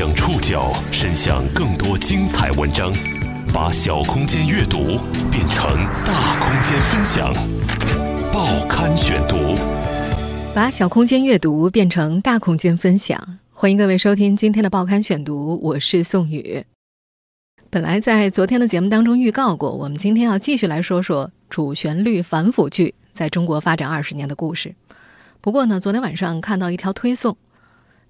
将触角伸向更多精彩文章，把小空间阅读变成大空间分享。报刊选读，把小空间阅读变成大空间分享。欢迎各位收听今天的报刊选读，我是宋宇。本来在昨天的节目当中预告过，我们今天要继续来说说主旋律反腐剧在中国发展二十年的故事。不过呢，昨天晚上看到一条推送，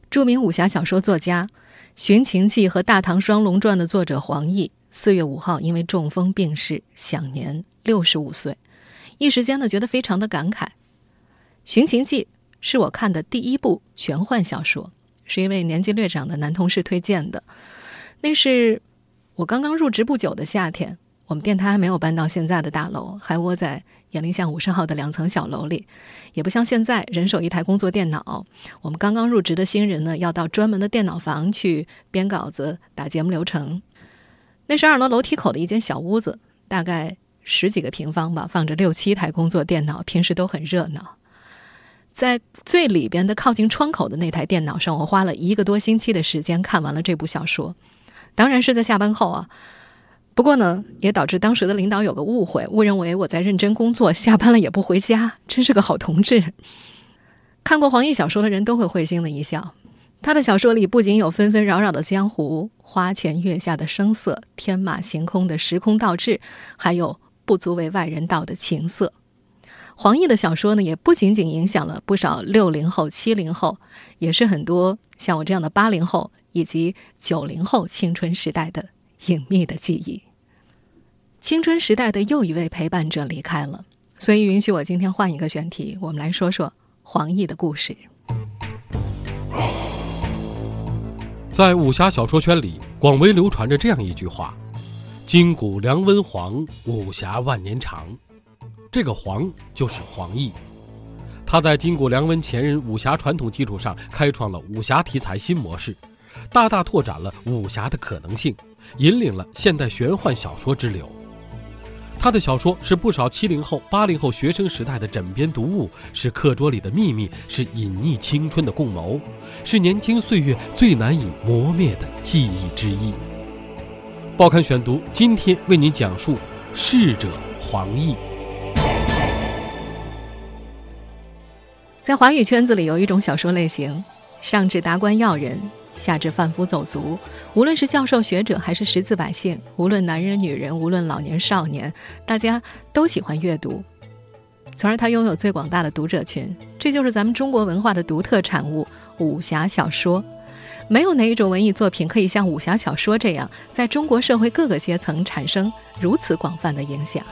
著名武侠小说作家《寻秦记》和《大唐双龙传》的作者黄易，四月五号因为中风病逝，享年六十五岁。一时间呢，觉得非常的感慨。《寻秦记》是我看的第一部玄幻小说，是一位年纪略长的男同事推荐的。那是我刚刚入职不久的夏天。我们电台还没有搬到现在的大楼，还窝在雁林巷五十号的两层小楼里，也不像现在人手一台工作电脑。我们刚刚入职的新人呢，要到专门的电脑房去编稿子、打节目流程。那是二楼楼梯口的一间小屋子，大概十几个平方吧，放着六七台工作电脑，平时都很热闹。在最里边的靠近窗口的那台电脑上，我花了一个多星期的时间看完了这部小说，当然是在下班后啊。不过呢，也导致当时的领导有个误会，误认为我在认真工作，下班了也不回家，真是个好同志。看过黄易小说的人都会会心的一笑。他的小说里不仅有纷纷扰扰的江湖、花前月下的声色、天马行空的时空倒置，还有不足为外人道的情色。黄易的小说呢，也不仅仅影响了不少六零后、七零后，也是很多像我这样的八零后以及九零后青春时代的隐秘的记忆。青春时代的又一位陪伴者离开了，所以允许我今天换一个选题，我们来说说黄易的故事。在武侠小说圈里，广为流传着这样一句话：“金古梁文黄，武侠万年长。”这个“黄”就是黄易，他在金古梁文前人武侠传统基础上，开创了武侠题材新模式，大大拓展了武侠的可能性，引领了现代玄幻小说之流。他的小说是不少七零后、八零后学生时代的枕边读物，是课桌里的秘密，是隐匿青春的共谋，是年轻岁月最难以磨灭的记忆之一。报刊选读今天为您讲述《逝者黄易》。在华语圈子里，有一种小说类型，上至达官要人。下至贩夫走卒，无论是教授学者还是识字百姓，无论男人女人，无论老年少年，大家都喜欢阅读，从而他拥有最广大的读者群。这就是咱们中国文化的独特产物——武侠小说。没有哪一种文艺作品可以像武侠小说这样，在中国社会各个阶层产生如此广泛的影响。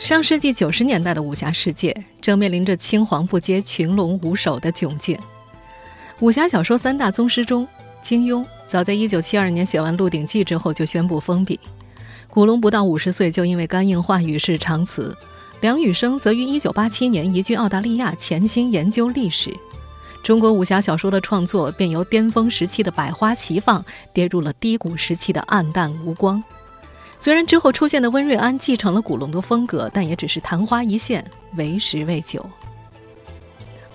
上世纪九十年代的武侠世界正面临着青黄不接、群龙无首的窘境。武侠小说三大宗师中，金庸早在一九七二年写完《鹿鼎记》之后就宣布封笔，古龙不到五十岁就因为肝硬化与世长辞，梁羽生则于一九八七年移居澳大利亚潜心研究历史。中国武侠小说的创作便由巅峰时期的百花齐放，跌入了低谷时期的黯淡无光。虽然之后出现的温瑞安继承了古龙的风格，但也只是昙花一现，为时未久。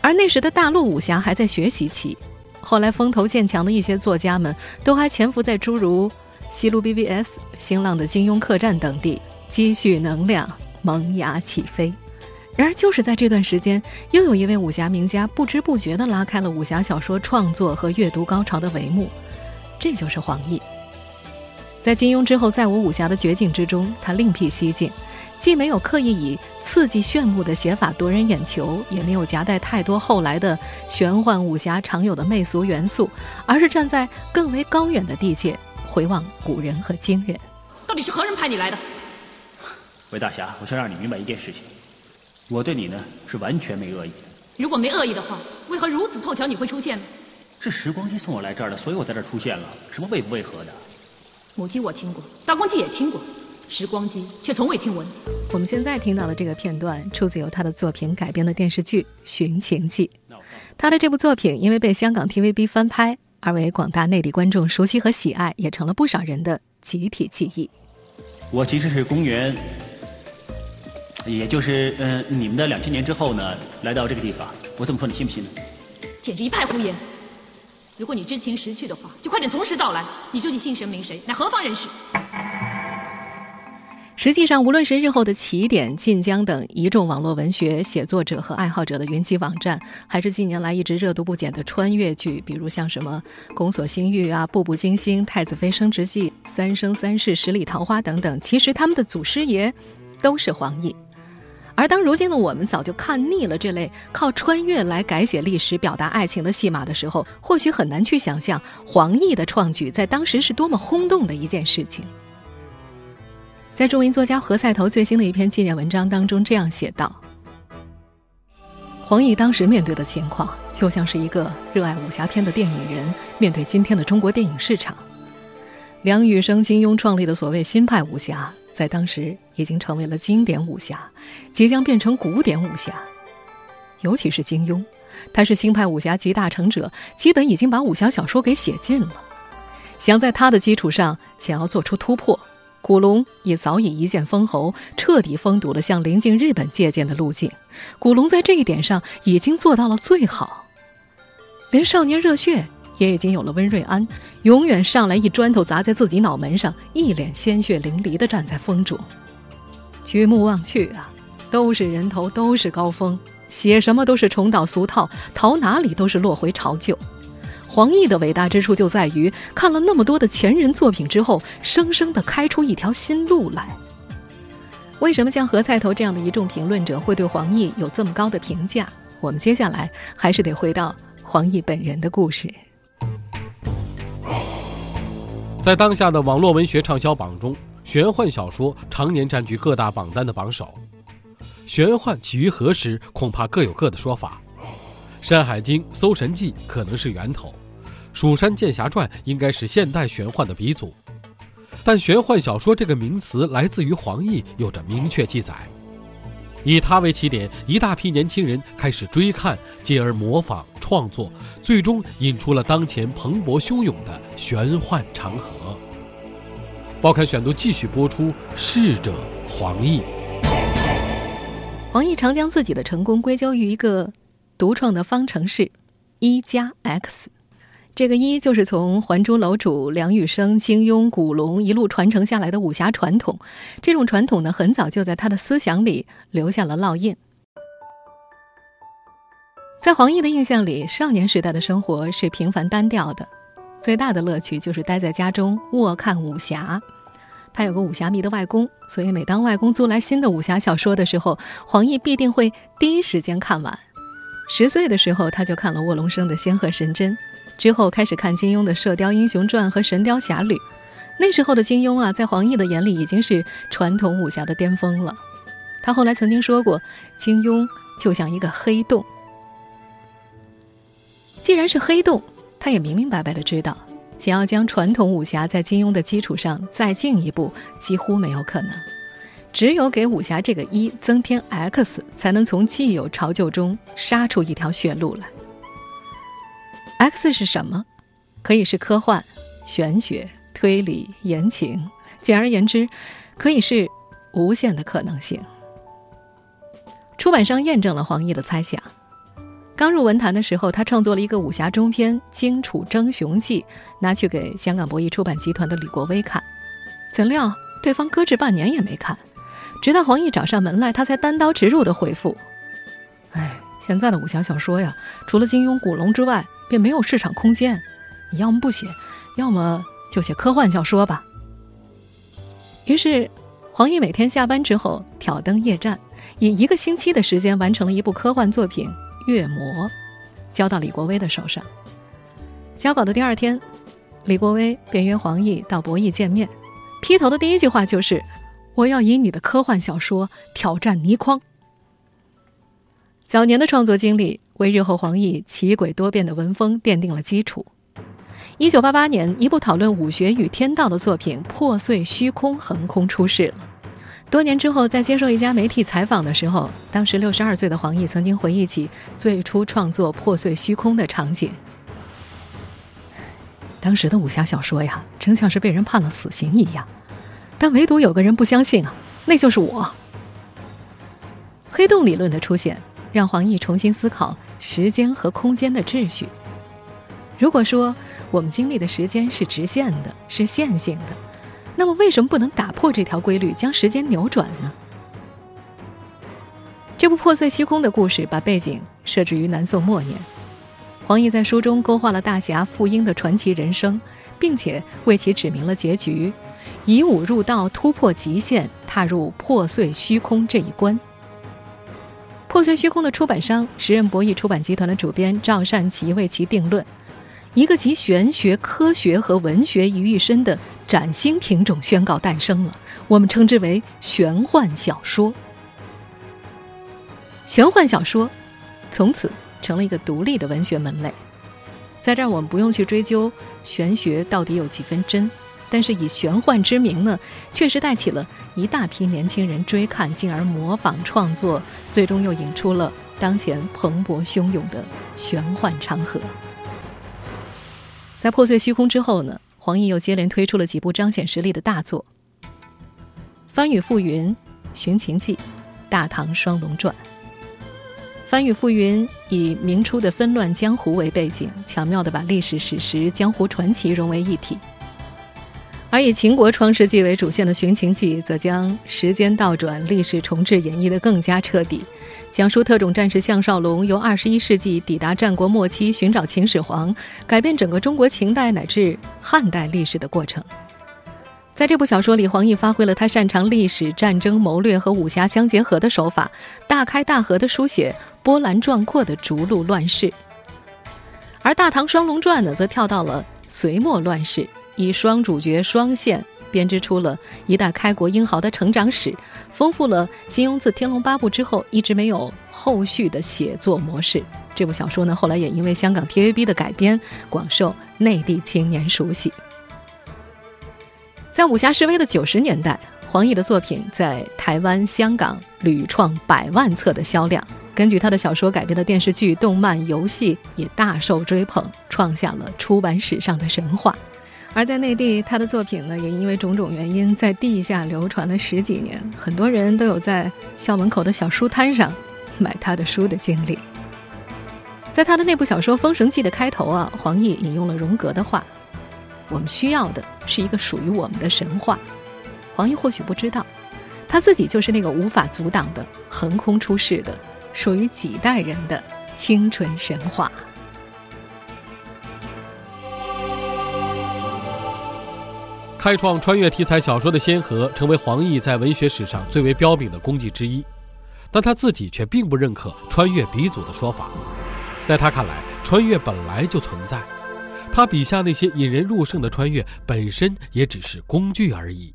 而那时的大陆武侠还在学习期，后来风头渐强的一些作家们，都还潜伏在诸如西路 BBS、新浪的金庸客栈等地，积蓄能量，萌芽起飞。然而，就是在这段时间，又有一位武侠名家不知不觉地拉开了武侠小说创作和阅读高潮的帷幕，这就是黄易。在金庸之后，在我武侠的绝境之中，他另辟蹊径，既没有刻意以刺激炫目的写法夺人眼球，也没有夹带太多后来的玄幻武侠常有的媚俗元素，而是站在更为高远的地界，回望古人和今人。到底是何人派你来的？魏大侠，我想让你明白一件事情，我对你呢是完全没恶意的。如果没恶意的话，为何如此凑巧你会出现呢？是时光机送我来这儿的，所以我在这儿出现了。什么为不为何的？母鸡我听过，大公鸡也听过，时光机却从未听闻。我们现在听到的这个片段，出自由他的作品改编的电视剧《寻秦记》。他的这部作品因为被香港 TVB 翻拍，而为广大内地观众熟悉和喜爱，也成了不少人的集体记忆。我其实是公元，也就是嗯你们的两千年之后呢，来到这个地方。我这么说你信不信呢？简直一派胡言。如果你知情识趣的话，就快点从实道来。你究竟姓神名谁？乃何方人士？实际上，无论是日后的起点、晋江等一众网络文学写作者和爱好者的云集网站，还是近年来一直热度不减的穿越剧，比如像什么《宫锁心玉》啊、《步步惊心》《太子妃升职记》《三生三世十里桃花》等等，其实他们的祖师爷都是黄奕。而当如今的我们早就看腻了这类靠穿越来改写历史、表达爱情的戏码的时候，或许很难去想象黄奕的创举在当时是多么轰动的一件事情。在著名作家何塞头最新的一篇纪念文章当中，这样写道：“黄奕当时面对的情况，就像是一个热爱武侠片的电影人面对今天的中国电影市场。梁羽生、金庸创立的所谓新派武侠，在当时已经成为了经典武侠，即将变成古典武侠。尤其是金庸，他是新派武侠集大成者，基本已经把武侠小说给写尽了。想在他的基础上，想要做出突破。”古龙也早已一剑封喉，彻底封堵了向邻近日本借鉴的路径。古龙在这一点上已经做到了最好，连少年热血也已经有了温瑞安，永远上来一砖头砸在自己脑门上，一脸鲜血淋漓地站在风中。举目望去啊，都是人头，都是高峰，写什么都是重蹈俗套，逃哪里都是落回巢旧。黄奕的伟大之处就在于看了那么多的前人作品之后，生生的开出一条新路来。为什么像何菜头这样的一众评论者会对黄奕有这么高的评价？我们接下来还是得回到黄奕本人的故事。在当下的网络文学畅销榜中，玄幻小说常年占据各大榜单的榜首。玄幻起于何时，恐怕各有各的说法。《山海经》《搜神记》可能是源头，《蜀山剑侠传》应该是现代玄幻的鼻祖，但玄幻小说这个名词来自于黄奕，有着明确记载。以他为起点，一大批年轻人开始追看，继而模仿创作，最终引出了当前蓬勃汹涌的玄幻长河。报刊选读继续播出，逝者黄奕。黄奕常将自己的成功归咎于一个。独创的方程式，一加 x，这个一就是从《还珠楼主》梁羽生、金庸、古龙一路传承下来的武侠传统。这种传统呢，很早就在他的思想里留下了烙印。在黄奕的印象里，少年时代的生活是平凡单调的，最大的乐趣就是待在家中卧看武侠。他有个武侠迷的外公，所以每当外公租来新的武侠小说的时候，黄奕必定会第一时间看完。十岁的时候，他就看了卧龙生的《仙鹤神针》，之后开始看金庸的《射雕英雄传》和《神雕侠侣》。那时候的金庸啊，在黄奕的眼里已经是传统武侠的巅峰了。他后来曾经说过，金庸就像一个黑洞。既然是黑洞，他也明明白白的知道，想要将传统武侠在金庸的基础上再进一步，几乎没有可能。只有给武侠这个一增添 x，才能从既有潮旧中杀出一条血路来。X 是什么？可以是科幻、玄学、推理、言情，简而言之，可以是无限的可能性。出版商验证了黄奕的猜想。刚入文坛的时候，他创作了一个武侠中篇《荆楚争雄记》，拿去给香港博弈出版集团的李国威看，怎料对方搁置半年也没看。直到黄奕找上门来，他才单刀直入的回复：“哎，现在的武侠小说呀，除了金庸、古龙之外，便没有市场空间。你要么不写，要么就写科幻小说吧。”于是，黄奕每天下班之后挑灯夜战，以一个星期的时间完成了一部科幻作品《月魔》，交到李国威的手上。交稿的第二天，李国威便约黄奕到博弈见面，劈头的第一句话就是。我要以你的科幻小说挑战倪匡。早年的创作经历为日后黄奕奇诡多变的文风奠定了基础。一九八八年，一部讨论武学与天道的作品《破碎虚空》横空出世了。多年之后，在接受一家媒体采访的时候，当时六十二岁的黄奕曾经回忆起最初创作《破碎虚空》的场景。当时的武侠小说呀，真像是被人判了死刑一样。但唯独有个人不相信啊，那就是我。黑洞理论的出现，让黄奕重新思考时间和空间的秩序。如果说我们经历的时间是直线的，是线性的，那么为什么不能打破这条规律，将时间扭转呢？这部破碎虚空的故事把背景设置于南宋末年，黄易在书中勾画了大侠傅英的传奇人生，并且为其指明了结局：以武入道，突破极限，踏入破碎虚空这一关。破碎虚空的出版商时任博弈出版集团的主编赵善奇为其定论：一个集玄学、科学和文学于一身的崭新品种宣告诞生了，我们称之为玄幻小说。玄幻小说从此成了一个独立的文学门类。在这儿，我们不用去追究玄学到底有几分真，但是以玄幻之名呢，确实带起了一大批年轻人追看，进而模仿创作，最终又引出了当前蓬勃汹涌的玄幻长河。在破碎虚空之后呢，黄奕又接连推出了几部彰显实力的大作：《翻雨覆云》《寻秦记》《大唐双龙传》。翻雨覆云以明初的纷乱江湖为背景，巧妙地把历史史实、江湖传奇融为一体；而以秦国创世纪为主线的《寻秦记》，则将时间倒转、历史重置演绎得更加彻底，讲述特种战士项少龙由二十一世纪抵达战国末期，寻找秦始皇，改变整个中国秦代乃至汉代历史的过程。在这部小说里，黄易发挥了他擅长历史、战争、谋略和武侠相结合的手法，大开大合地书写波澜壮阔的逐鹿乱世。而《大唐双龙传》呢，则跳到了隋末乱世，以双主角双线编织出了一代开国英豪的成长史，丰富了金庸自《天龙八部》之后一直没有后续的写作模式。这部小说呢，后来也因为香港 TVB 的改编，广受内地青年熟悉。在武侠示威的九十年代，黄易的作品在台湾、香港屡创百万册的销量。根据他的小说改编的电视剧、动漫、游戏也大受追捧，创下了出版史上的神话。而在内地，他的作品呢，也因为种种原因在地下流传了十几年，很多人都有在校门口的小书摊上买他的书的经历。在他的那部小说《封神记》的开头啊，黄易引用了荣格的话。我们需要的是一个属于我们的神话。黄奕或许不知道，他自己就是那个无法阻挡的、横空出世的、属于几代人的青春神话。开创穿越题材小说的先河，成为黄奕在文学史上最为标炳的功绩之一。但他自己却并不认可“穿越鼻祖”的说法，在他看来，穿越本来就存在。他笔下那些引人入胜的穿越，本身也只是工具而已。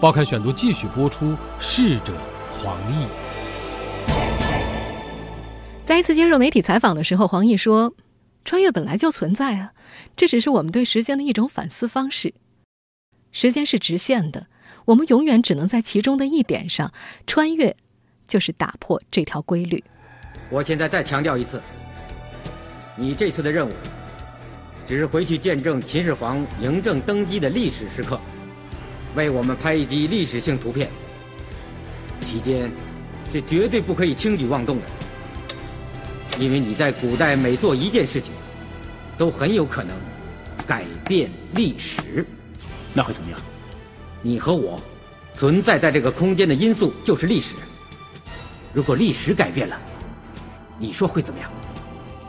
报刊选读继续播出。逝者黄奕，在一次接受媒体采访的时候，黄奕说：“穿越本来就存在啊，这只是我们对时间的一种反思方式。时间是直线的，我们永远只能在其中的一点上穿越，就是打破这条规律。”我现在再强调一次，你这次的任务。只是回去见证秦始皇嬴政登基的历史时刻，为我们拍一集历史性图片。期间是绝对不可以轻举妄动的，因为你在古代每做一件事情，都很有可能改变历史。那会怎么样？你和我存在在这个空间的因素就是历史。如果历史改变了，你说会怎么样？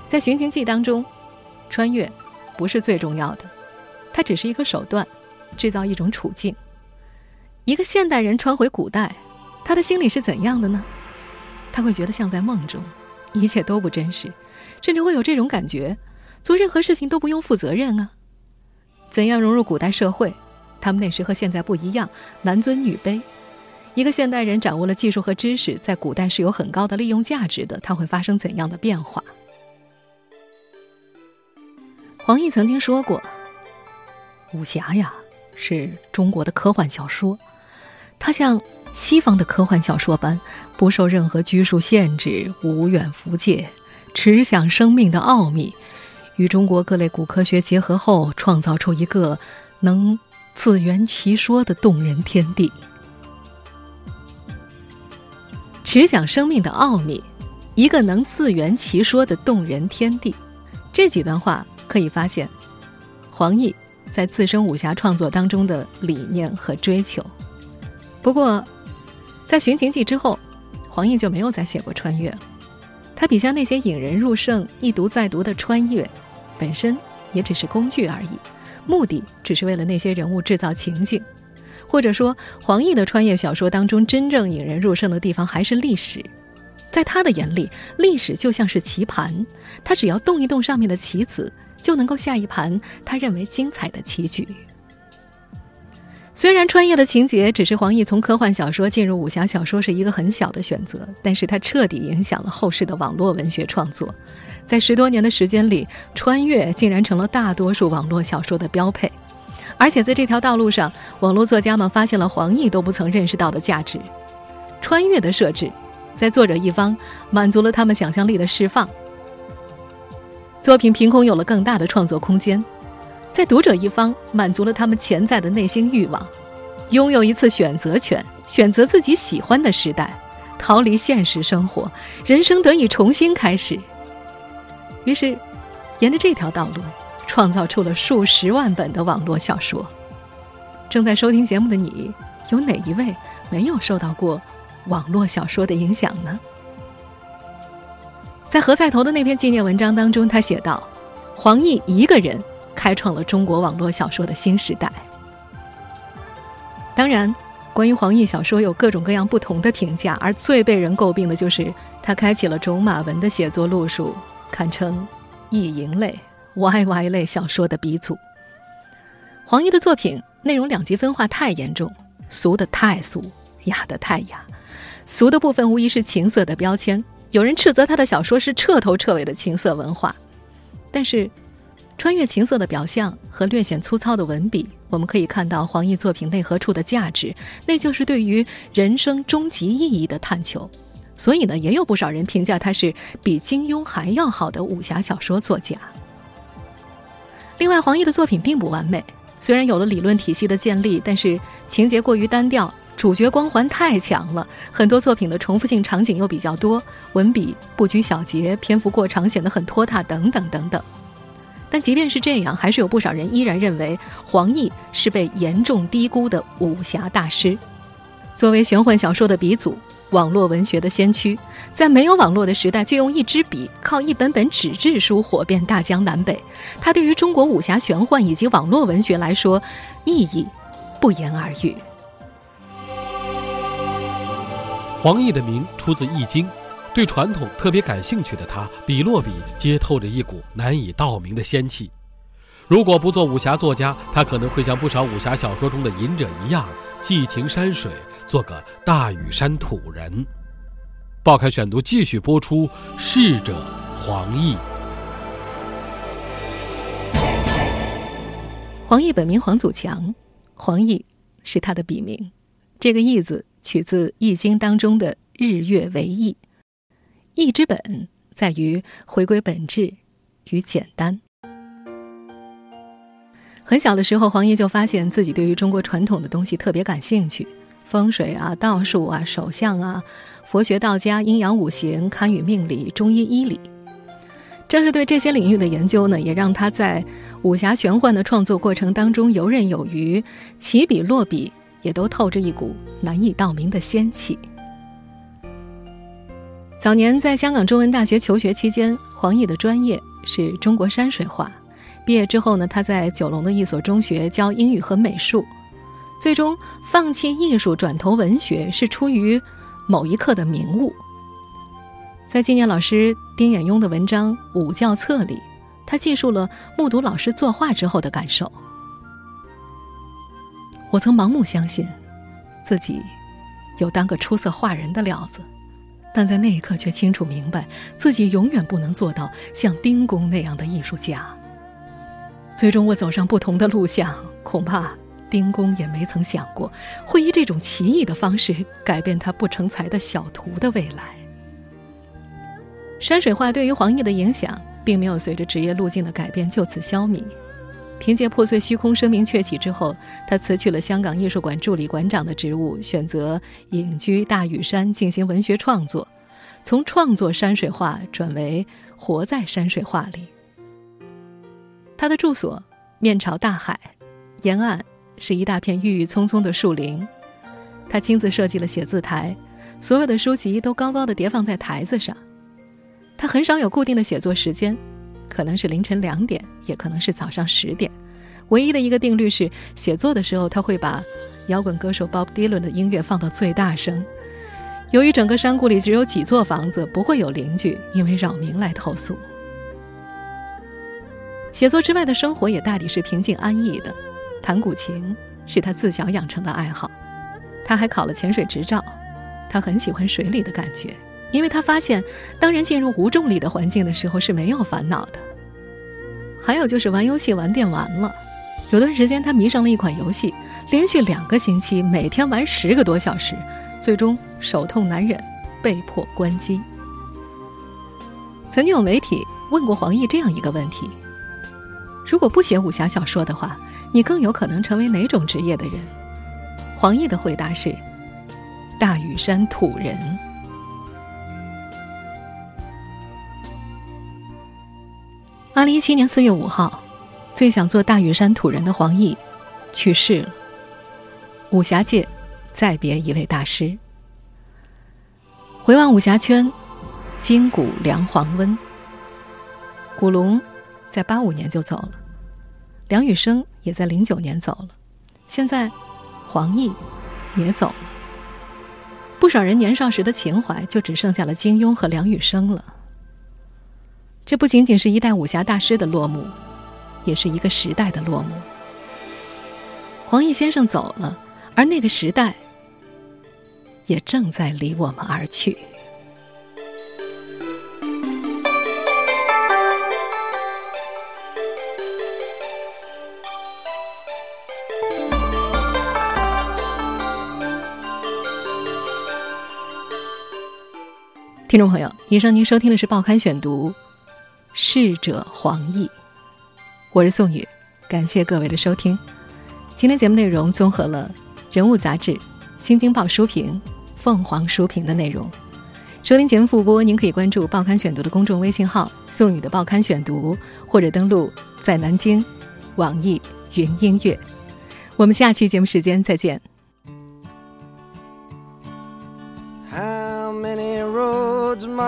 在《寻秦记》当中，穿越。不是最重要的，它只是一个手段，制造一种处境。一个现代人穿回古代，他的心里是怎样的呢？他会觉得像在梦中，一切都不真实，甚至会有这种感觉：做任何事情都不用负责任啊！怎样融入古代社会？他们那时和现在不一样，男尊女卑。一个现代人掌握了技术和知识，在古代是有很高的利用价值的，它会发生怎样的变化？黄奕曾经说过：“武侠呀，是中国的科幻小说，它像西方的科幻小说般，不受任何拘束限制，无远弗届，持想生命的奥秘，与中国各类古科学结合后，创造出一个能自圆其说的动人天地。持想生命的奥秘，一个能自圆其说的动人天地。这几段话可以发现，黄易在自身武侠创作当中的理念和追求。不过，在《寻秦记》之后，黄奕就没有再写过穿越了。他笔下那些引人入胜、一读再读的穿越，本身也只是工具而已，目的只是为了那些人物制造情境。或者说，黄易的穿越小说当中，真正引人入胜的地方还是历史。在他的眼里，历史就像是棋盘，他只要动一动上面的棋子，就能够下一盘他认为精彩的棋局。虽然穿越的情节只是黄易从科幻小说进入武侠小说是一个很小的选择，但是它彻底影响了后世的网络文学创作。在十多年的时间里，穿越竟然成了大多数网络小说的标配。而且在这条道路上，网络作家们发现了黄易都不曾认识到的价值。穿越的设置。在作者一方满足了他们想象力的释放，作品凭空有了更大的创作空间；在读者一方满足了他们潜在的内心欲望，拥有一次选择权，选择自己喜欢的时代，逃离现实生活，人生得以重新开始。于是，沿着这条道路，创造出了数十万本的网络小说。正在收听节目的你，有哪一位没有受到过？网络小说的影响呢？在何菜头的那篇纪念文章当中，他写道：“黄易一个人开创了中国网络小说的新时代。”当然，关于黄易小说有各种各样不同的评价，而最被人诟病的就是他开启了种马文的写作路数，堪称意淫类、YY 类小说的鼻祖。黄易的作品内容两极分化太严重，俗的太俗，雅的太雅。俗的部分无疑是情色的标签，有人斥责他的小说是彻头彻尾的情色文化。但是，穿越情色的表象和略显粗糙的文笔，我们可以看到黄易作品内核处的价值，那就是对于人生终极意义的探求。所以呢，也有不少人评价他是比金庸还要好的武侠小说作家。另外，黄易的作品并不完美，虽然有了理论体系的建立，但是情节过于单调。主角光环太强了，很多作品的重复性场景又比较多，文笔不拘小节，篇幅过长显得很拖沓，等等等等。但即便是这样，还是有不少人依然认为黄易是被严重低估的武侠大师。作为玄幻小说的鼻祖，网络文学的先驱，在没有网络的时代就用一支笔，靠一本本纸质书火遍大江南北。他对于中国武侠玄幻以及网络文学来说，意义不言而喻。黄易的名出自《易经》，对传统特别感兴趣的他，笔落笔皆透着一股难以道明的仙气。如果不做武侠作家，他可能会像不少武侠小说中的隐者一样，寄情山水，做个大屿山土人。报刊选读继续播出：逝者黄易。黄易本名黄祖强，黄易是他的笔名。这个“易”字。取自《易经》当中的“日月为易”，易之本在于回归本质与简单。很小的时候，黄易就发现自己对于中国传统的东西特别感兴趣，风水啊、道术啊、手相啊、佛学、道家、阴阳五行、堪舆命理、中医医理。正是对这些领域的研究呢，也让他在武侠玄幻的创作过程当中游刃有余，起笔落笔。也都透着一股难以道明的仙气。早年在香港中文大学求学期间，黄易的专业是中国山水画。毕业之后呢，他在九龙的一所中学教英语和美术。最终放弃艺术，转投文学，是出于某一刻的明悟。在纪念老师丁衍庸的文章《武教册》里，他记述了目睹老师作画之后的感受。我曾盲目相信，自己有当个出色画人的料子，但在那一刻却清楚明白，自己永远不能做到像丁公那样的艺术家。最终，我走上不同的路向，恐怕丁公也没曾想过，会以这种奇异的方式改变他不成才的小徒的未来。山水画对于黄易的影响，并没有随着职业路径的改变就此消弭。凭借《破碎虚空》声名鹊起之后，他辞去了香港艺术馆助理馆长的职务，选择隐居大屿山进行文学创作。从创作山水画转为活在山水画里。他的住所面朝大海，沿岸是一大片郁郁葱葱的树林。他亲自设计了写字台，所有的书籍都高高的叠放在台子上。他很少有固定的写作时间，可能是凌晨两点，也可能是早上十点。唯一的一个定律是，写作的时候他会把摇滚歌手 Bob Dylan 的音乐放到最大声。由于整个山谷里只有几座房子，不会有邻居因为扰民来投诉。写作之外的生活也大抵是平静安逸的，弹古琴是他自小养成的爱好，他还考了潜水执照，他很喜欢水里的感觉，因为他发现当人进入无重力的环境的时候是没有烦恼的。还有就是玩游戏玩电玩了，有段时间他迷上了一款游戏，连续两个星期每天玩十个多小时，最终手痛难忍，被迫关机。曾经有媒体问过黄奕这样一个问题。如果不写武侠小说的话，你更有可能成为哪种职业的人？黄奕的回答是：大屿山土人。二零一七年四月五号，最想做大屿山土人的黄奕去世了。武侠界再别一位大师。回望武侠圈，金谷梁黄温，古龙在八五年就走了。梁羽生也在零九年走了，现在黄奕也走了。不少人年少时的情怀就只剩下了金庸和梁羽生了。这不仅仅是一代武侠大师的落幕，也是一个时代的落幕。黄奕先生走了，而那个时代也正在离我们而去。听众朋友，以上您收听的是《报刊选读》，逝者黄奕，我是宋宇，感谢各位的收听。今天节目内容综合了《人物》杂志、《新京报》书评、凤凰书评的内容。收听节目复播，您可以关注《报刊选读》的公众微信号“宋宇的报刊选读”，或者登录在南京网易云音乐。我们下期节目时间再见。